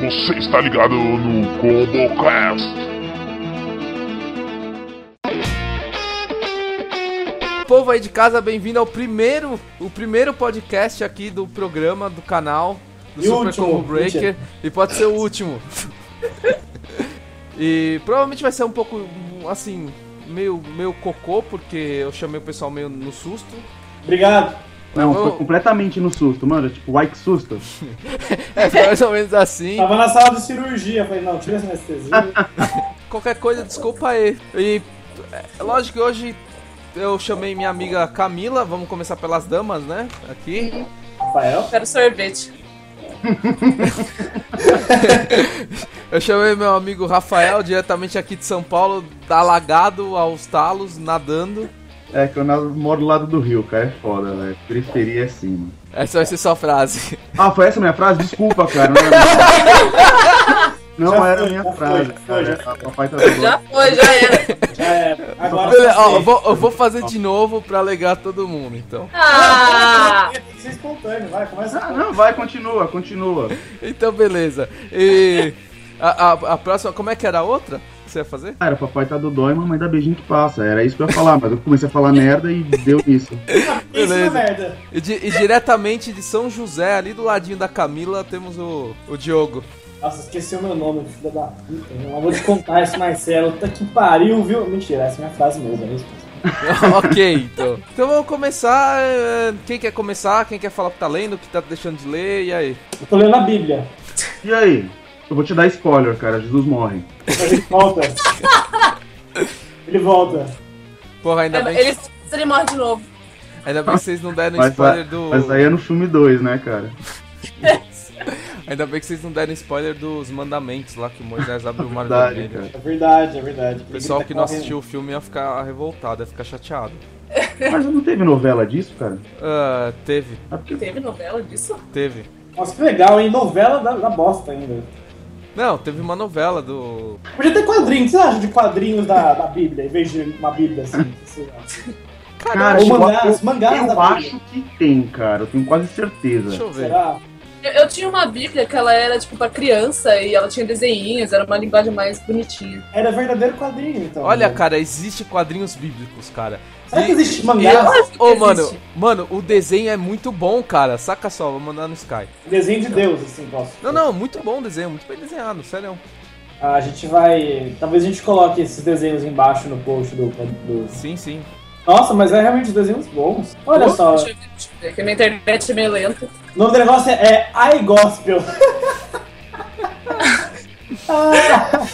Você está ligado no ComboCast. Povo aí de casa, bem-vindo ao primeiro, o primeiro podcast aqui do programa, do canal, do E Super último, Combo Breaker. mentira. E pode ser o último. e provavelmente vai ser um pouco, assim, meio, meio cocô, porque eu chamei o pessoal meio no susto. Obrigado. Não, Eu- foi completamente no susto, mano. Tipo, ai que susto. É, foi mais ou menos assim. Tava na sala de cirurgia. Falei, não, tira essa anestesia. Qualquer coisa, desculpa aí. E é, lógico que hoje eu chamei minha amiga Camila, vamos começar pelas damas, né? Aqui. Rafael. Quero sorvete. Eu chamei meu amigo Rafael, diretamente aqui de São Paulo, alagado aos talos, nadando. É que eu moro do lado do rio, cara. É foda, velho. Periferia é assim, mano. Essa vai ser sua frase. Ah, foi essa a minha frase? Desculpa, cara. Não era, não era minha frase, cara. Papai tá. Já foi, já era. Já era. Agora Beleza, ó, você. eu, vou, eu vou fazer de novo pra alegar todo mundo, então. Ah! Tem que ser espontâneo, vai, começa. Ah, não, vai, continua, continua. Então, beleza. E a, a, a próxima, como é que era a outra você ia fazer? Cara, papai tá dodói, mamãe dá beijinho que passa. Era isso que eu ia falar, mas eu comecei a falar merda e deu. Isso é Beleza. merda. E, di- e diretamente de São José, ali do ladinho da Camila, temos o, o Diogo. Nossa, esqueci o meu nome, filho da puta. Eu vou te contar esse Marcelo. Tá que pariu, viu? Mentira, essa é minha frase mesmo. É isso. ok, então. Então vamos começar. eh, Quem quer começar? Quem quer falar o que tá lendo, o que tá deixando de ler? E aí? Eu tô lendo a Bíblia. E aí? Eu vou te dar spoiler, cara. Jesus morre. Mas ele volta. Ele volta. Porra, ainda bem, Ele, ele morre de novo. ainda bem que vocês não deram Mas, spoiler vai- do. mas aí é no filme 2, né, cara? Ainda bem que vocês não deram spoiler dos mandamentos lá que o Moisés abre o mar Verdade, vermelho. cara. É verdade, é verdade. O pessoal Ele que tá não correndo. assistiu o filme ia ficar revoltado, ia ficar chateado. Mas não teve novela disso, cara? Ah, teve, É porque Teve novela disso? teve. Nossa, que legal, hein? Novela da, da bosta ainda. Não, teve uma novela do. Podia ter quadrinhos. O que você acha de quadrinhos da, da Bíblia, em vez de uma Bíblia assim? lá? Cara, Ou mangás, eu- mangás eu da Bíblia. acho que tem, cara. Eu tenho quase certeza. Deixa eu ver. Será? Eu, eu tinha uma bíblia que ela era, tipo, pra criança e ela tinha desenhinhos, era uma linguagem mais bonitinha. Era verdadeiro quadrinho, então. Olha, né? cara, existe quadrinhos bíblicos, cara. Será que E- existe e- mangá? Ô, Existe. mano, mano, o desenho é muito bom, cara. Saca só, vou mandar no Sky. Desenho de Deus, assim, posso. Não, não, muito bom o desenho, muito bem desenhado, sério. A gente vai. Talvez a gente coloque esses desenhos embaixo no post do. do- Sim, sim. Nossa, mas é realmente desenhos bons. Olha só. Deixa eu ver, deixa eu ver, que a minha internet é meio lenta. O nome do negócio é, é iGospel. ah,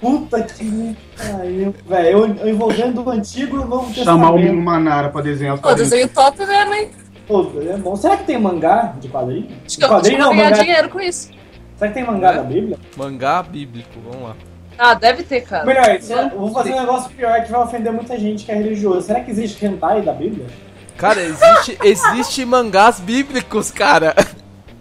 puta que pariu. Velho, eu, eu envolvendo o antigo e o novo Chamar o testamento. Manara pra desenhar os Pô, desenho top mesmo, hein? Pô, é bom. Será que tem mangá de quadrinho? Acho De que eu quadrinho vou não, ganhar mangá. dinheiro com isso. Será que tem mangá É? da Bíblia? Mangá bíblico, vamos lá. Ah, deve ter, cara. Melhor, eu vou fazer um negócio pior que vai ofender muita gente que é religioso. Será que existe hentai da Bíblia? Cara, existe, existe mangás bíblicos, cara.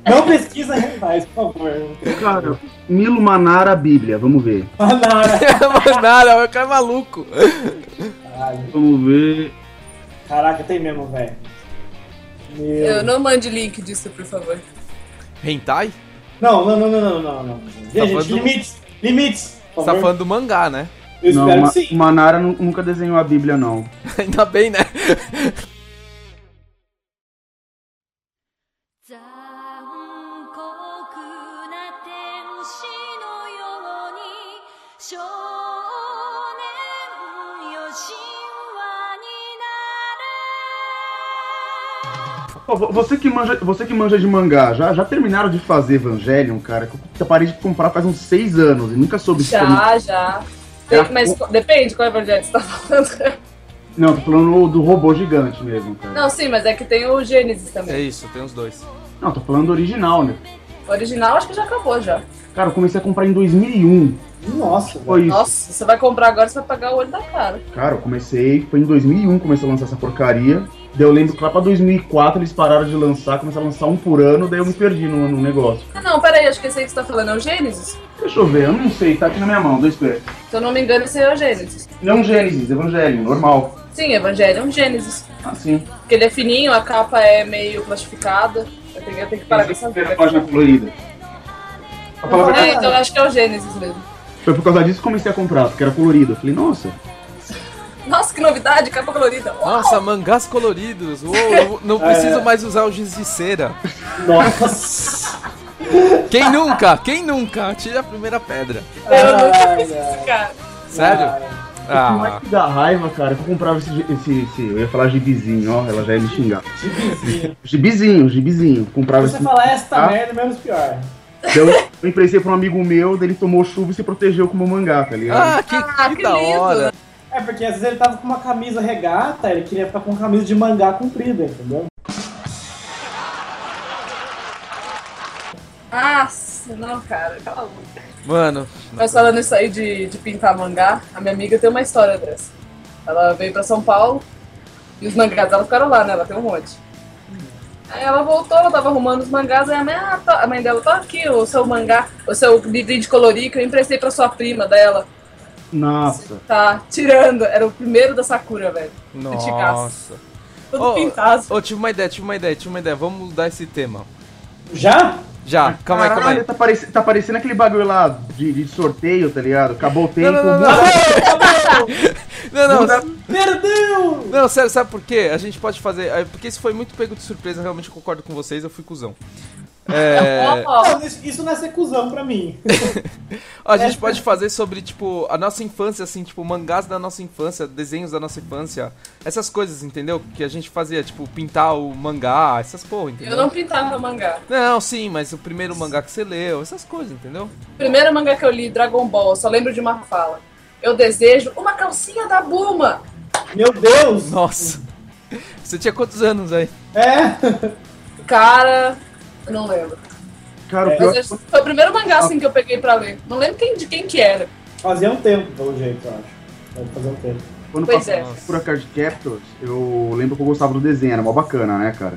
Não pesquisa hentais, por favor. Cara, Milo Manara Bíblia, vamos ver. Manara. Manara, o cara é maluco. Caralho. Vamos ver. Caraca, tem mesmo, velho. Meu. Eu não mande link disso, por favor. Hentai? Não, não, não, não, não, não, não. Vê, Tá gente, limites, limites. Por Você tá falando do mangá, né? Eu não, espero que sim. Manara nu- nunca desenhou a Bíblia, não. Ainda bem, né? você que manja, você que manja de mangá, já, já terminaram de fazer Evangelion, cara? Que eu parei de comprar faz uns seis anos e nunca soube se foi- Já, já. É. Mas depende qual evangelho você tá falando. Não, tô falando do robô gigante mesmo, cara. Não, sim, mas é que tem o Gênesis É também. isso, tem os dois. Não, tô falando do original, né? Original acho que já acabou já. Cara, eu comecei a comprar em 2001. Nossa, Foi isso. Nossa, você vai comprar agora, você vai pagar o olho da cara. Cara, eu comecei, foi em 2001 começou a lançar essa porcaria. Daí eu lembro que lá pra 2004 eles pararam de lançar, começaram a lançar um por ano, daí eu me perdi no, no negócio. Ah, não, peraí, acho que esse aí que você tá falando é o Gênesis. Deixa eu ver, eu não sei, tá aqui na minha mão, dois pés. Se eu não me engano, esse aí é o Gênesis. Não Gênesis, Evangelho, normal. Sim, Evangelho é um Gênesis. Assim. Porque ele é fininho, a capa é meio plastificada. Eu tenho, que parar com essa página colorida. A palavra É, então eu acho que é o Gênesis mesmo. foi por causa disso que comecei a comprar, porque era colorido. Eu falei, nossa, Nossa, que novidade, capa colorida. Uau! Nossa, mangás coloridos. Uou, não preciso mais usar o giz de cera. Nossa. Quem nunca? Quem nunca? Tira a primeira pedra. Eu nunca fiz isso, cara. Sério? O que Ah, mais me dá raiva, cara, que eu comprava esse, esse, esse- Eu ia falar gibizinho, ó, ela já ia me xingar. Gibizinho. Gibizinho, gibizinho. Comprava Se você esse. falar esta Ah. merda, menos pior. Eu, eu emprestei pra um amigo meu, daí ele tomou chuva e se protegeu com o meu mangá, tá ligado? ah que, Ah, que que da lindo. hora. É, porque às vezes ele tava com uma camisa regata, ele queria ficar com uma camisa de mangá comprida, entendeu? Nossa, não, cara, cala a boca. Mano, Mas falando isso aí de, de pintar mangá, a minha amiga tem uma história dessa. Ela veio pra São Paulo e os mangás dela ficaram lá, né? Ela tem um monte. Aí ela voltou, ela tava arrumando os mangás, aí a mãe, ah, tá- a mãe dela, tá aqui o seu mangá, o seu livrinho de colorir que eu emprestei pra sua prima dela. Nossa. Tá tirando, era o primeiro da Sakura, velho. Nossa. Todo Ô, pintado. Ô, tive uma ideia, tive uma ideia, tive uma ideia. Vamos mudar esse tema. Já? Já, calma aí, calma aí. Tá, parece- tá parecendo aquele bagulho lá de, de sorteio, tá ligado? Acabou o tempo. não, não, muda- Não, não, muda- Perdeu! não, sério, sabe por quê? A gente pode fazer. é, Porque isso foi muito pego de surpresa, realmente eu concordo com vocês, eu fui cuzão. É, Não, isso, não é ser cuzão pra mim. a gente pode fazer sobre, tipo, a nossa infância, assim, tipo, mangás da nossa infância, desenhos da nossa infância, essas coisas, entendeu? Que a gente fazia, tipo, pintar o mangá, essas porra, entendeu? eu não pintava mangá. Não, sim, mas o primeiro mangá que você leu, essas coisas, entendeu? O primeiro mangá que eu li, Dragon Ball, eu só lembro de uma fala. Eu desejo uma calcinha da Buma. Meu Deus! Nossa. Você tinha quantos anos aí? É! Cara, eu não lembro. Cara, o É, pior eu- foi o primeiro mangá assim que eu peguei pra ler. Não lembro quem, de quem que era. Fazia um tempo, pelo jeito, eu acho. Deve fazer um tempo. quando Pois passou é. por a Card Captors, eu lembro que eu gostava do desenho, era mó bacana, né, cara?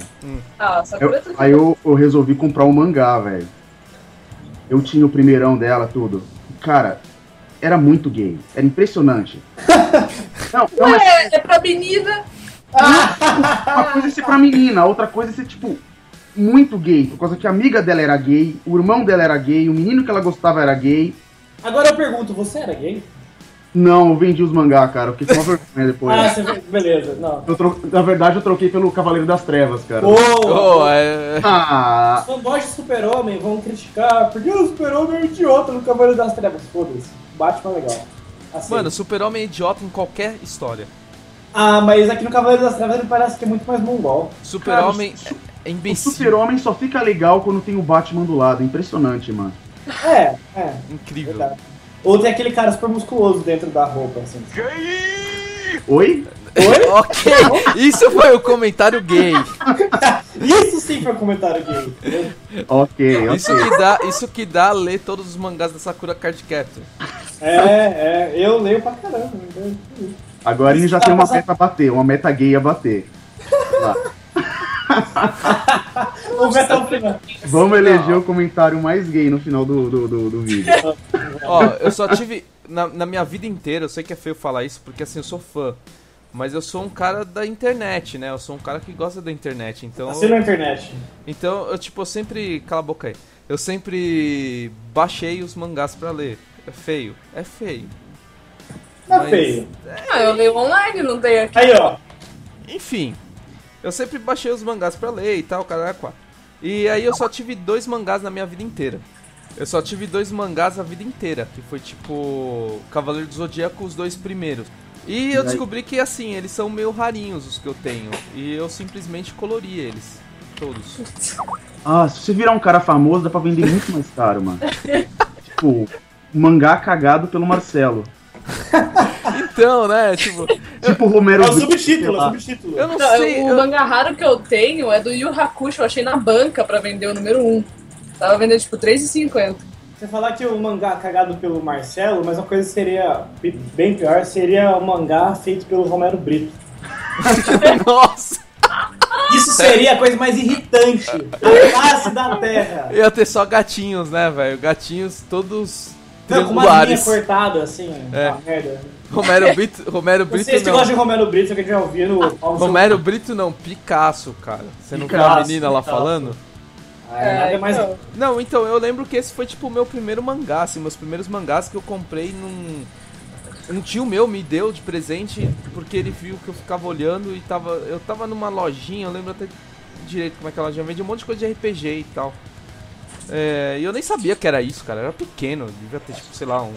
Ah, Eu- tudo. aí eu, eu resolvi comprar um mangá, velho. Eu tinha o primeirão dela, tudo. Cara, era muito gay. Era impressionante. Não, não é É, é pra menina. uma coisa é ser pra menina, a outra coisa é ser, tipo, muito gay. Por causa que a amiga dela era gay, o irmão dela era gay, o menino que ela gostava era gay. Agora eu pergunto, você era gay? Não, eu vendi os mangá, cara. Fiquei com uma vergonha depois. Ah, você... beleza, não. Eu tro- Na verdade, eu troquei pelo Cavaleiro das Trevas, cara. Boa! Oh, é. Ah, Os fanboys de super-homem vão criticar porque o super-homem é um idiota no Cavaleiro das Trevas. Foda-se. Batman é legal. Assim. Mano, super-homem é idiota em qualquer história. Ah, mas aqui no Cavaleiro das Trevas ele parece que é muito mais mongol. Super-homem o é o imbecil. super-homem só fica legal quando tem o Batman do lado. Impressionante, mano. É, é, Incrível. verdade. Ou tem aquele cara super musculoso dentro da roupa, assim. Oi? Oi? Ok, isso foi o comentário gay. Isso sim foi um comentário gay. Ok, Isso ok. que dá, isso que dá ler todos os mangás da Sakura Card Captor. É, é, eu leio pra caramba. Agora a gente já tem uma meta a bater, uma meta gay a bater. O Metal Final. Vamos eleger o comentário mais gay no final do, do, do, do vídeo. Ó, eu só tive. Na, na minha vida inteira, eu sei que é feio falar isso porque assim, eu sou fã. Mas eu sou um cara da internet, né? Eu sou um cara que gosta da internet. Então. Assim na internet. Então, eu tipo, eu sempre. Cala a boca aí. Eu sempre baixei os mangás pra ler. É feio? É feio. Não é Mas- feio. Ah, eu leio online, não tem aqui. Aí, ó. Enfim, eu sempre baixei os mangás pra ler e tal, cara, quatro. E aí eu só tive dois mangás na minha vida inteira. Eu só tive dois mangás a vida inteira, que foi tipo Cavaleiro do Zodíaco, os dois primeiros. E eu descobri que assim, eles são meio rarinhos os que eu tenho. E eu simplesmente colori eles. Todos. Ah, se você virar um cara famoso, dá pra vender muito mais caro, mano. tipo, mangá cagado pelo Marcelo. Então, né, tipo, Tipo o Romero É o subtítulo, é o subtítulo. eu não Não, sei. o eu- mangá raro que eu tenho é do Yu Hakusho, eu achei na banca pra vender o número 1. Tava vendendo tipo 3,50. Você falar que o mangá cagado pelo Marcelo, mas uma coisa seria bem pior, seria o mangá feito pelo Romero Brito. Nossa! Isso seria a coisa mais irritante da face da Terra. Ia ter só gatinhos, né, velho? Gatinhos todos Não, com uma linha cortada, assim, É. uma merda. Romero Brito, Romero Não Brito sei se você não. gosta de Romero Brito, que a gente já ouviu no... Romero Brito não, Picasso, cara. Você não viu a menina lá falando? Ah, nada é mais. então. Não, então, eu lembro que esse foi tipo o meu primeiro mangá, assim, meus primeiros mangás que eu comprei num. Um tio meu me deu de presente porque ele viu que eu ficava olhando e tava. Eu tava numa lojinha, eu lembro até direito como é que a lojinha vende um monte de coisa de RPG e tal. É, e eu nem sabia que era isso, cara. Eu era pequeno, devia ter, tipo, sei lá, uns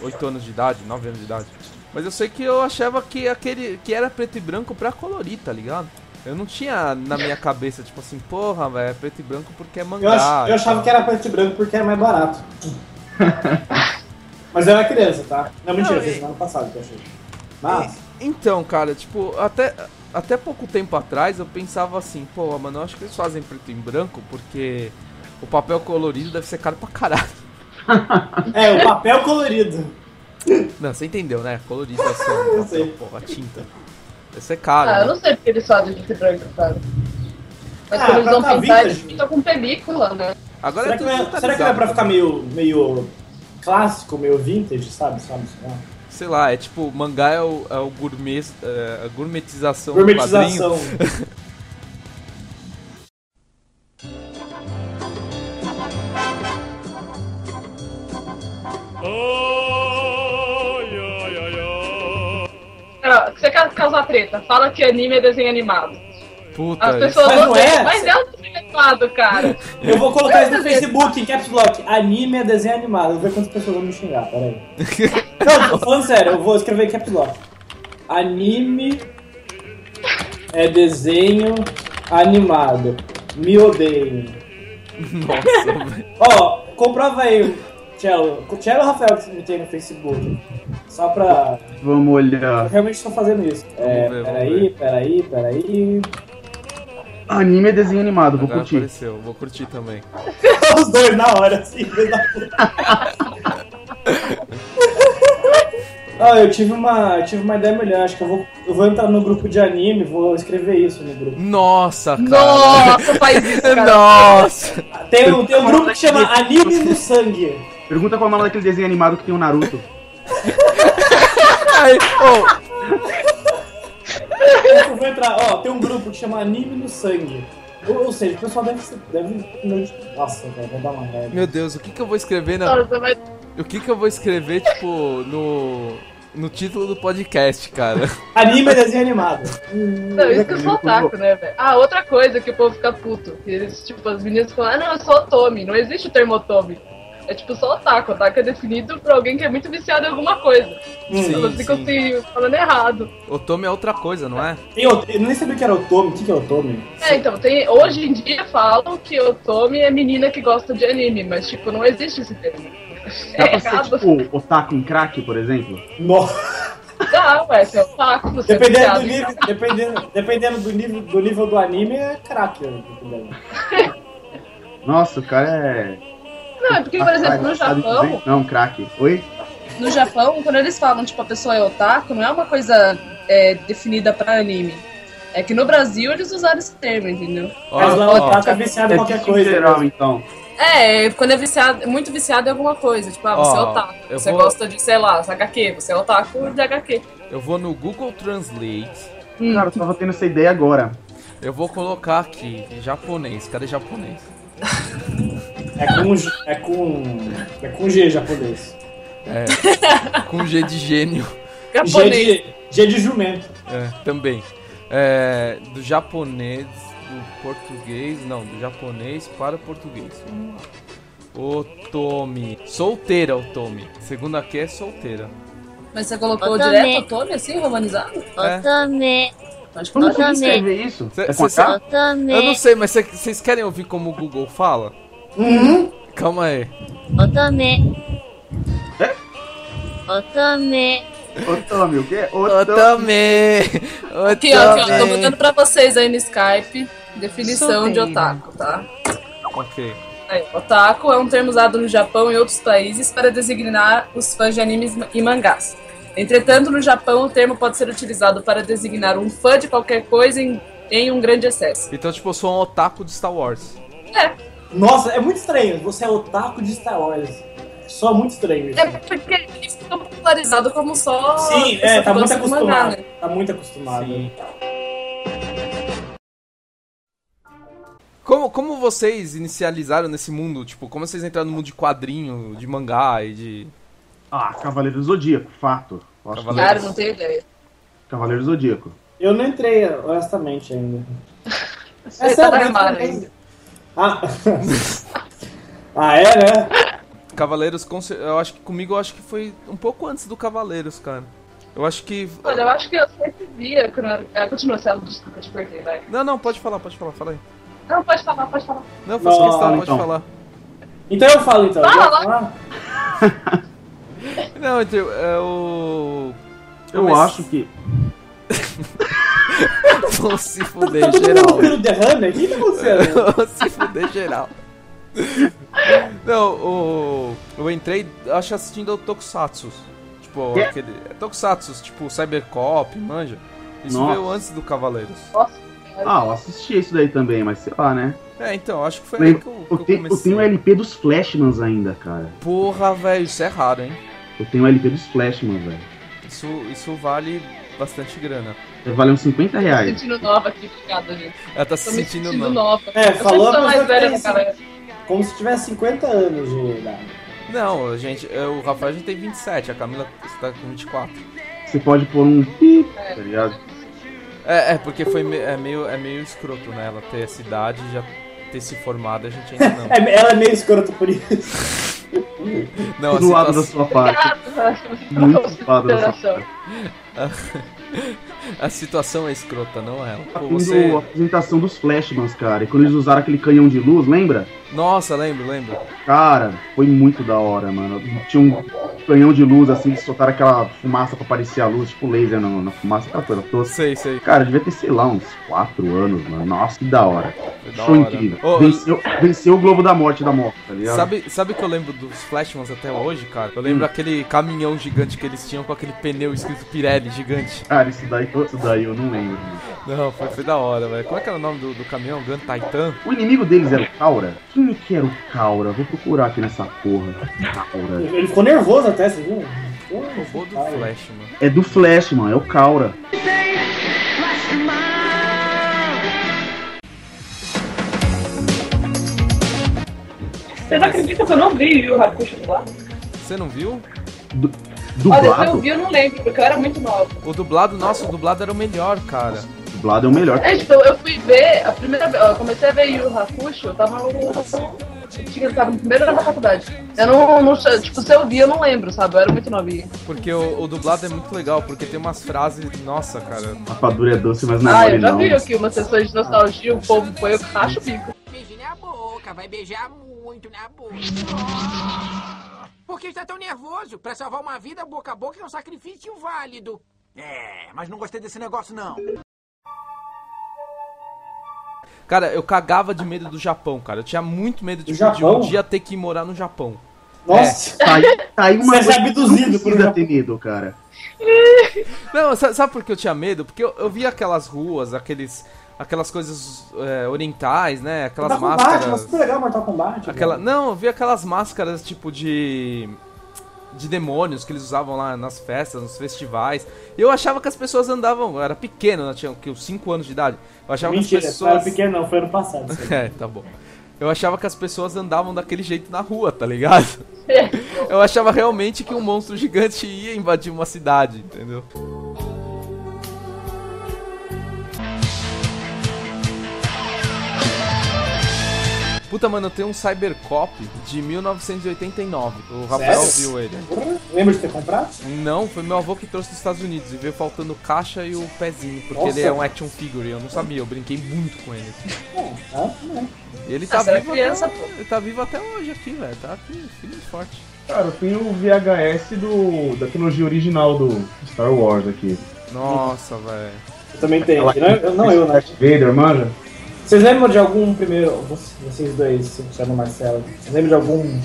8 anos de idade, 9 anos de idade. Mas eu sei que eu achava que aquele. que era preto e branco pra colorir, tá ligado? Eu não tinha na minha cabeça, tipo assim, porra, velho, é preto e branco porque é mangá. Eu, ach- eu e achava tal. que era preto e branco porque era mais barato. Mas eu era criança, tá? Não, mentira, Não, foi e- semana passada que eu achei. Mas, Então, cara, tipo, até, até pouco tempo atrás eu pensava assim, pô, mano, eu acho que eles fazem preto e branco porque o papel colorido deve ser caro pra caralho. é, o papel colorido. Não, você entendeu, né? Colorização, Eu papel, sei. porra, tinta. Deve ser caro. Ah, eu né? não sei porque eles fazem de branco, cara. Mas Ah, quando eles vão ficar pintar, vintage. eles pintam com película, né? Agora Será é que, tudo vai, será que vai digitalizado, pra ficar né? meio, meio clássico, meio vintage, sabe? sabe sei lá. Sei lá, é tipo, mangá é o, é o gourmet, é, a gourmetização, do Gourmetização. quadrinho. você quer causar treta? Fala que anime é desenho animado. Puta, As pessoas Mas não é? mas é um desenho animado, cara. Eu vou colocar isso no Facebook, em Caps Lock. Anime é desenho animado. Eu vou ver quantas pessoas vão me xingar, peraí. Não, tô falando sério, eu vou escrever em Caps Lock. Anime é desenho animado. Me odeio. Nossa. Ó, comprova aí, Tchelo. Tchelo ou Rafael que me tem no Facebook. Só pra. Vamos Eu olhar. realmente estou fazendo isso. É, Vamos ver, vamos peraí, peraí, peraí. Anime é desenho animado, vou Agora curtir. apareceu, vou curtir também. Os dois na hora, assim. Ah, eu tive uma, eu tive uma ideia melhor. Acho que eu vou, eu vou entrar no grupo de anime, vou escrever isso no grupo. Nossa, cara. Nossa, faz isso, cara. Nossa! Tem, um- tem um grupo que chama Anime no Sangue. Pergunta qual é o nome daquele desenho animado que tem o Naruto. Ai, ô, Eu vou entrar, ó, tem um grupo que chama Anime no Sangue. Ou, ou seja, o pessoal deve ser. Deve, nossa, velho, vai dar uma merda. meu Deus, o que que eu vou escrever na... Nossa, vai- O que que eu vou escrever, tipo, no... No título do podcast, cara? Anime é desenho animado. Não, isso que eu sou otaku, né, velho? Ah, outra coisa que o povo fica puto. Que eles, tipo, as meninas falam, ah, não, eu sou otome. Não existe o termo otome. É tipo só otaku. Otaku é definido por alguém que é muito viciado em alguma coisa. Sim, Elas ficam sim. se falando errado. Otome é outra coisa, não é? Tem outro- eu nem sabia que era Otome. O que, que é Otome? É, então, tem, hoje em dia falam que otome é menina que gosta de anime, mas, tipo, não existe esse termo. Dá É pra ser errado. tipo otaku em crack, por exemplo? Nossa. Dá, ué, você é otaku, você é Dependendo viciado do nível, dependendo, dependendo do nível do nível do anime, é crack. né. Nossa, o cara é. Não, é porque, por exemplo, no Sabe Japão? Não, crack. Oi? no Japão, quando eles falam, tipo, a pessoa é otaku, não é uma coisa é, definida pra anime. É que no Brasil eles usaram esse termo, entendeu? Mas lá o otaku é viciado em É qualquer coisa. geral, né? então. É, quando é viciado, muito viciado em alguma coisa. Tipo, ah, você é otaku. Você vou- gosta de, sei lá, HQ. Você é otaku de HQ. eu vou no Google Translate. Hum. Cara, eu tava tendo essa ideia agora. Eu vou colocar aqui, japonês. Cadê japonês? É com, é com. É com G japonês. É, com G de gênio. G de, G de jumento. É, também. É, do japonês, do português, não, do japonês para o português. Vamos lá. Otome. Solteira, Otome. Segundo aqui é solteira. Mas você colocou Otome. direto Otome, assim, romanizado? É. Otome, Acho que Como Otome. escrever isso? Cê- é cê otome, Eu não sei, mas cê- vocês querem ouvir como o Google fala? Uhum. Calma aí. otome. É? Otome, Otome, o quê? Otome. Aqui, ó, aqui, ó, tô botando pra vocês aí no Skype definição de otaku, tá? Ok. Aí, otaku é um termo usado no Japão e outros países para designar os fãs de animes e mangás. Entretanto, no Japão, o termo pode ser utilizado para designar um fã de qualquer coisa em, em um grande excesso. Então, tipo, eu sou um otaku de Star Wars. Nossa, é muito estranho. Você é otaku de Star Wars. Só muito estranho isso. É porque ele ficou popularizado como só. Sim, é, tá muito gosta de mangá, acostumado. né? Tá muito acostumado. Sim. Como, como vocês inicializaram nesse mundo? Tipo, como vocês entraram no mundo de quadrinho, de mangá e de. Ah, Cavaleiro do Zodíaco, fato. Acho Cavaleiro. Cara, não tenho ideia. Cavaleiro do Zodíaco. Eu não entrei, honestamente, ainda. Você tá sério, mas- ainda. Ah, ah é, né? Cavaleiros, eu acho que comigo eu acho que foi um pouco antes do Cavaleiros, cara. Eu acho que. Olha, eu acho que eu sempre via eu. Ah, Continua, Celo, desculpa, eu te perdi, vai. Não, não, pode falar, pode falar, fala aí. Não, pode falar, pode falar. Não, eu faço Não, questão, pode então. falar. Então eu falo, então. Fala. Eu falar? Não, então, é o. Eu Mas- acho que. Vão se Tá fuder todo mundo geral. ouvindo derrame aqui? O que tá acontecendo? Vão se fuder geral. Não, o. Eu entrei, acho assistindo o Tokusatsu. Tipo, É? aquele. Tokusatsu, tipo Cybercop, manja. Isso Nossa. veio antes do Cavaleiros. Nossa, Ah, eu assisti isso daí também, mas sei lá, né? É, então, acho que foi aí que eu, que Eu eu tenho, eu comecei. tenho o LP dos Flashmans ainda, cara. Porra, velho, isso é raro, hein? Eu tenho o LP dos Flashmans, velho. Isso, isso vale bastante grana. Valeu uns 50 tô me reais. sentindo nova aqui, obrigada, gente. Ela tá se Tô sentindo, sentindo não. nova. É, Eu falou a mais velha caralho. Como se tivesse 50 anos de idade. Não, gente, é, o Rafael a gente tem 27, a Camila está com 24. Você pode pôr um pi, tá ligado? É, é porque foi me- é meio, é meio escroto, né? Ela ter essa idade e já ter se formado, a gente ainda não. É, ela é meio escrota por isso. Não, do lado da a, sua parte. Muito do lado da sua parte. a situação é escrota, não ela. Tá Pô, você... a apresentação dos Flashmans, cara. E quando eles usaram aquele canhão de luz, lembra? Nossa, lembro, lembro. Cara, foi muito da hora, mano. Tinha um canhão de luz, assim, eles soltaram aquela fumaça pra parecer a luz, tipo laser na, na fumaça, aquela coisa toda. Sei, sei. Cara, devia ter, sei lá, uns 4 anos, mano. Nossa, que da hora. Da Show hora. incrível. Venceu, venceu o Globo da Morte da Morte, tá ligado? Sabe, sabe que eu lembro dos Flashmans até hoje, cara? Eu lembro Hum. aquele caminhão gigante que eles tinham com aquele pneu escrito Pirelli gigante. Cara, isso daí, daí eu não lembro. Não, foi, foi da hora, velho. Como é que era o nome do, do caminhão? Gun Titan? O inimigo deles era o Caura? Quem que era o Caura? Vou procurar aqui nessa porra. Caura. Ele ficou nervoso até, você viu? Do Ai. Flashman. É do Flash, mano. É o Caura. Vocês acreditam que eu não vi o Hakusho lá? Você não viu? Du- Olha, se eu dublado? vi, eu não lembro, porque eu era muito nova. O dublado, nossa, o dublado era o melhor, cara. Dublado é o melhor. É, tipo, eu fui ver, a primeira vez, eu comecei a ver Yu Hakusho, eu tava no. Tinha- tava no primeiro ano da faculdade. Eu não, não. Tipo, se eu vi, eu não lembro, sabe? Eu era muito novinha. Porque o, o dublado é muito legal, porque tem umas frases. Nossa, cara. A rapadura é doce, mas não é Ah, eu já não. vi aqui umas sessões de nostalgia, o povo foi, eu racho o bico. Beije na boca, vai beijar muito na boca. Por que está tão nervoso? Para salvar uma vida, boca a boca é um sacrifício válido. É, mas não gostei desse negócio não. Cara, eu cagava de medo do Japão, cara. Eu tinha muito medo de, Do de um Japão? dia ter que morar no Japão. Nossa, Tá aí, tá aí uma Você é abduzido não por ter medo, cara. Não, sa- sabe por que eu tinha medo? Porque eu, eu via aquelas ruas, aqueles, aquelas coisas é, orientais, né? Aquelas Mortal Kombat, máscaras. super legal Mortal Kombat. Aquela, velho. não, eu vi aquelas máscaras tipo de de demônios que eles usavam lá nas festas, nos festivais. E eu achava que as pessoas andavam, eu era pequeno, eu tinha que, uns 5 anos de idade. Eu achava Mentira, que as não era pessoas pequeno não, foi ano passado. É, tá bom. Eu achava que as pessoas andavam daquele jeito na rua, tá ligado? Eu achava realmente que um monstro gigante ia invadir uma cidade, entendeu? Puta, mano, eu tenho um Cybercop de 1989. O Rafael Sério? viu ele. Lembra de ter comprado? Não, foi meu avô que trouxe dos Estados Unidos e veio faltando caixa e o pezinho, porque Nossa. ele é um action figure, eu não sabia, eu brinquei muito com ele. É, tá, né? E ele tá você era vivo criança, até, ele tá vivo até hoje aqui, velho. Tá aqui, e forte. Cara, eu tenho o VHS do, da trilogia original do Star Wars aqui. Nossa, velho. Eu também tenho. Não, eu- não eu, né? Darth Vader, manja? Vocês lembram de algum primeiro. Vocês dois, se chama Marcelo. Vocês lembram de algum.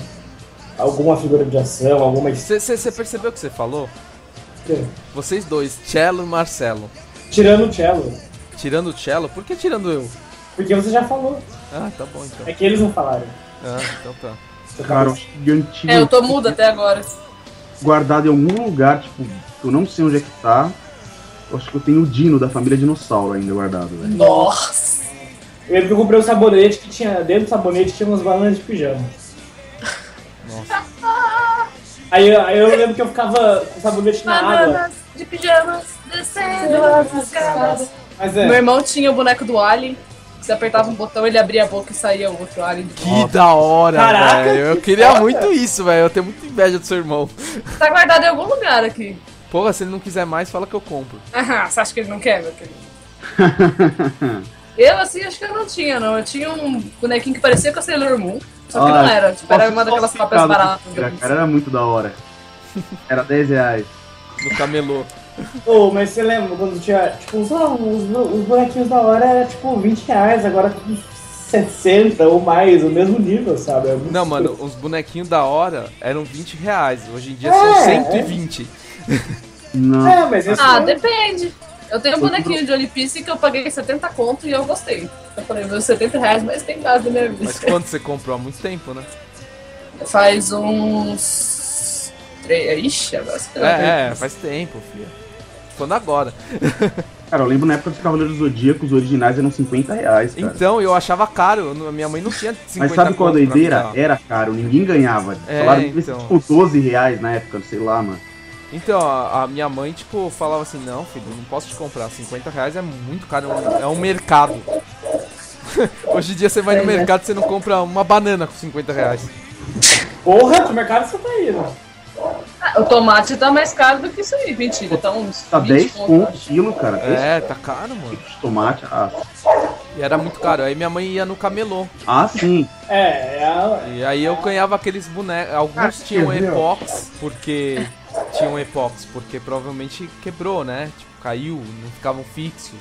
Alguma figura de ação, alguma? Você percebeu o que você falou? é Vocês dois, Cello e Marcelo. Tirando o cello. Tirando o Cello, por que tirando eu? Porque você já falou. Ah, tá bom então. É que eles não falaram. Ah, então tá. Cara, eu que antigo É, eu tô muda até agora. guardado em algum lugar, tipo, que eu não sei onde é que tá. Eu acho que eu tenho o Dino da família Dinossauro ainda guardado, velho. Nossa! Eu lembro que eu comprei um sabonete que tinha. Dentro do sabonete tinha umas bananas de pijama. Aí, eu- aí eu lembro que eu ficava com o sabonete na água. Bananas de pijamas descendo as escadas. Mas Meu é. irmão tinha o boneco do Alien. Você apertava um botão, ele abria a boca e saía o outro Alien. Que da hora, Caraca, velho. Eu que queria foda. muito isso, velho. Eu tenho muita inveja do seu irmão. Tá guardado em algum lugar aqui. Porra, se ele não quiser mais, fala que eu compro. Aham, você acha que ele não quer, meu querido? Eu, assim, acho que eu não tinha, não. Eu tinha um bonequinho que parecia com a Sailor Moon. Só que não Ah, era. Tipo, era uma daquelas ficava baratas. cara, era muito da hora. Era 10 reais. No camelô. Ô, mas você lembra quando tinha. Tipo, os, os, os bonequinhos da hora era tipo 20 reais, agora tudo 60 ou mais, o mesmo nível, sabe? É Não, mano, os bonequinhos da hora eram 20 reais. Hoje em dia É, são 120. Não. É, mas Ah, é- depende. Eu tenho um bonequinho de One Piece que eu paguei 70 conto e eu gostei. Eu falei, meus 70 reais, mas tem minha vida. Mas quando você comprou? Há muito tempo, né? Faz uns. Três. Ixi, agora você É, é, faz tempo, filho. Falando agora. Cara, eu lembro na época dos Cavaleiros do Zodíaco, os originais eram 50 reais, cara. Então, eu achava caro. Minha mãe não tinha 50 Mas sabe qual a doideira? Era caro, ninguém ganhava. É, Falaram que então. tipo 12 reais na época, sei lá, mano. Então, a, a minha mãe, tipo, falava assim, não, filho, não posso te comprar. 50 reais é muito caro, é um, é um mercado. Hoje em dia você vai no né? mercado e você não compra uma banana com 50 reais. Porra, que mercado você tá indo? O tomate tá mais caro do que isso aí. Mentira, tá uns. Tá 20 10 conto, conto acho. quilo, cara. 10 É, tá caro, mano. de tomate. Ah, E era muito caro. Aí minha mãe ia no camelô. ah, sim. É, é. E aí eu ganhava aqueles bonecos. Alguns Ah, tinham epox, porque. Tinham epox, porque provavelmente quebrou, né? Tipo, caiu, não ficavam fixos.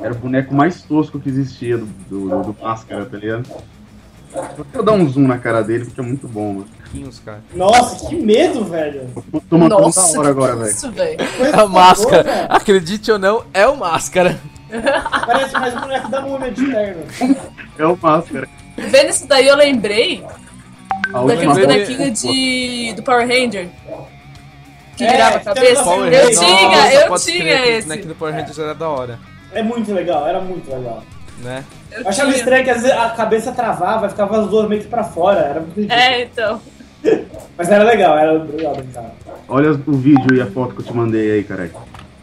Era o boneco mais tosco que existia do, do, do- do Máscara, tá ligado? Vou eu dar um zoom na cara dele, porque é muito bom, mano. Cara. Nossa, que medo, velho. Tô tomando Nossa, hora agora, que velho. isso, velho. A máscara, acredite ou não, é o máscara. Parece mais um boneco da múmia de terno. É o Máscara. Vendo isso daí, eu lembrei daqueles bonequinhos de. do Power Ranger. Que É, virava a cabeça. Eu Ranger. tinha, Nossa, eu tinha crer, esse. boneco do Power Rangers era da hora, É muito legal, era muito legal. né? Eu Eu achava tinha. estranho que às vezes a cabeça travava, ficava as duas meio que pra fora. Era muito ridículo. É, então. Mas era legal, era legal brincar. Olha o vídeo e a foto que eu te mandei aí, caralho.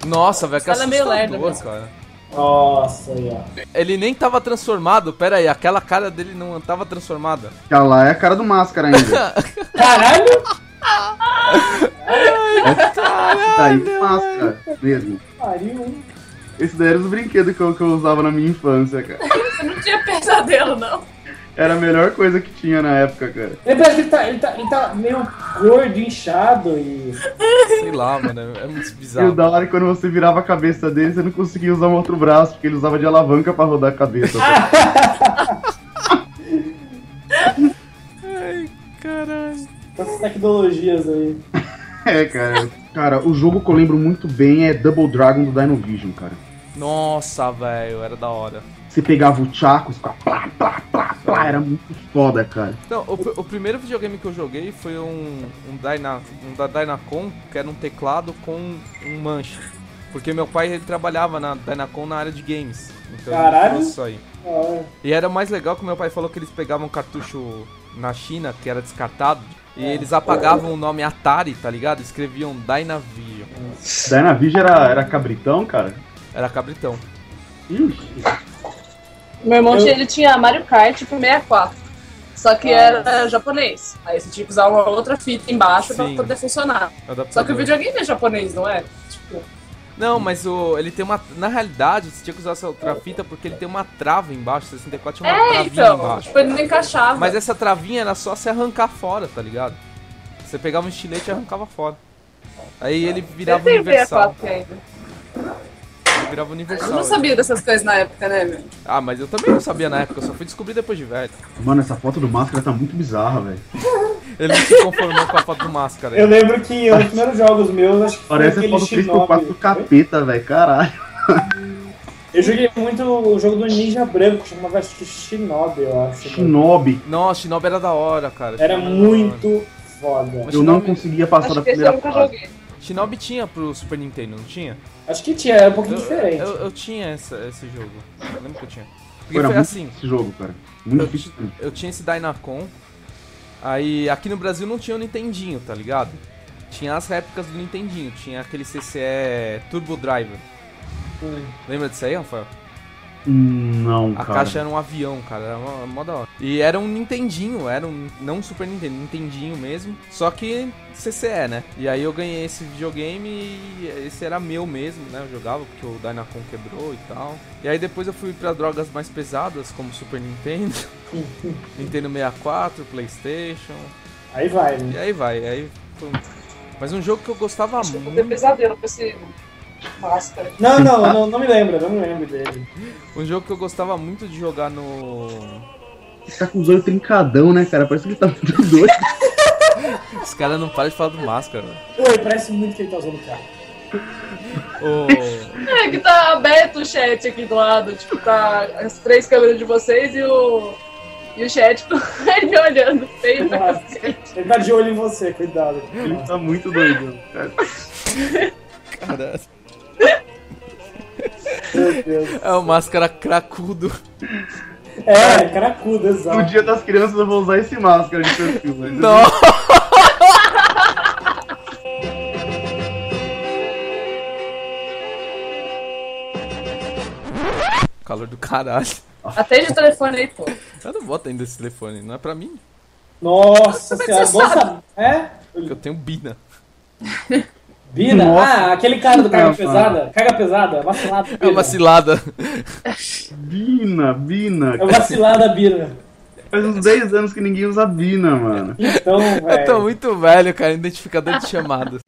Nossa, velho, que Ela é meio assustador, lerda cara. Nossa, aí, ó. Ele nem tava transformado, pera aí, aquela cara dele não tava transformada. Aquela lá é a cara do Máscara ainda. Caralho! Esse daí é o Máscara mesmo. Pariu, hein? Esse daí era os brinquedos que eu, que eu usava na minha infância, cara. Eu não tinha pesadelo, não. Era a melhor coisa que tinha na época, cara. Lembra que ele tá, ele, tá, ele tá meio gordo, inchado e. Sei lá, mano, é muito E o bizarro. da hora é quando você virava a cabeça dele, você não conseguia usar um outro braço, porque ele usava de alavanca pra rodar a cabeça. Ai, caralho. Essas tecnologias aí. é, cara. Cara, o jogo que eu lembro muito bem é Double Dragon do Dinovision, cara. Nossa, velho, era da hora. Você pegava o Chaco, ficava plá, plá, plá, era muito foda, cara. Então, o, o primeiro videogame que eu joguei foi um, um, Dyna, um da Dynacon, que era um teclado com um manche. Porque meu pai ele trabalhava na Dynacon na área de games. Então Caralho. isso aí. Ó, E era mais legal que meu pai falou que eles pegavam cartucho na China, que era descartado, e É. eles apagavam o nome Atari, tá ligado? Escreviam Dynavision. Dynavision era, era cabritão, cara? Era cabritão. Ixi, Meu irmão Eu- tinha, ele tinha Mario Kart pro 64. Só que era japonês. Aí você tinha que usar uma outra fita embaixo pra Sim. poder funcionar. adaptador. Só que o videogame é japonês, não é? Tipo, Não, mas o, ele tem uma. Na realidade, você tinha que usar essa outra fita porque ele tem uma trava embaixo. 64 tinha uma é, travinha então. embaixo. Tipo, ele não encaixava. Mas essa travinha era só se arrancar fora, tá ligado? Você pegava um estilete e arrancava fora. Aí ele virava universal. V4 ainda. Virava universal. Eu não sabia dessas coisas na época, né, meu? Ah, mas eu também não sabia na época, eu só fui descobrir depois de velho. Mano, essa foto do Máscara tá muito bizarra, velho. Ele não se conformou com a foto do máscara. Eu lembro que os primeiros jogos meus, acho que foi Parece a aquele foto Shinobi. 3x4 do capeta, velho. Caralho. Eu joguei muito o jogo do Ninja Branco, chamava acho que Shinobi, eu acho. Shinobi. Nossa, Shinobi era da hora, cara. Era hora. muito foda. Eu não conseguia passar Acho da que esse eu primeira nunca fase. Shinobi tinha pro Super Nintendo, não tinha? Acho que tinha, é um pouquinho Eu, diferente. eu, eu tinha essa- esse jogo. Eu lembro que eu tinha. Porque Era foi muito assim. esse jogo, cara. Muito Eu, difícil. eu tinha esse Dynacon. Aí aqui no Brasil não tinha o Nintendinho, tá ligado? Tinha as réplicas do Nintendinho. Tinha aquele CCE Turbo Driver. Lembra disso aí, Rafael? Não, A cara. caixa era um avião, cara, era mó, mó da hora. E era um Nintendinho, era um. Não um Super Nintendo, Nintendinho mesmo. Só que CCE, né? E aí eu ganhei esse videogame e esse era meu mesmo, né? Eu jogava porque o Dynacon quebrou e tal. E aí depois eu fui pra drogas mais pesadas, como Super Nintendo, Nintendo 64, Playstation. Aí vai, E né? aí vai, aí foi. Mas um jogo que eu gostava Acho que eu muito. pesadelo com esse máscara. Não, não, não, não me lembro, não me lembro dele. Um jogo que eu gostava muito de jogar no. Ele tá com os olhos trincadão, né, cara? Parece que ele tá muito doido. Os caras não param de falar do máscara, velho. Oi, parece muito que ele tá usando o carro. O- É que tá aberto o chat aqui do lado, tipo, tá as três câmeras de vocês e o. E o chat, ele me olhando feio pra cacete. Ele tá de olho em você, cuidado. Ele tá muito doido. Cara. Caralho. Meu Deus. É o máscara cracudo. É, caracudo, exato. No dia das crianças eu vou usar esse máscara de perfil. Não! Calor do caralho. Atende o telefone aí, pô. Eu não vou atender esse telefone, não é pra mim. Nossa Como é que senhora, você. É? Porque eu tenho Bina. Bina? Nossa. Ah, aquele cara do Carga Não, Pesada. Carga Pesada, vacilada. É uma cilada. Bina, Bina. É vacilada, Bina. Faz uns 10 anos que ninguém usa Bina, mano. Então, Eu tô velho. muito velho, cara. Identificador de chamadas.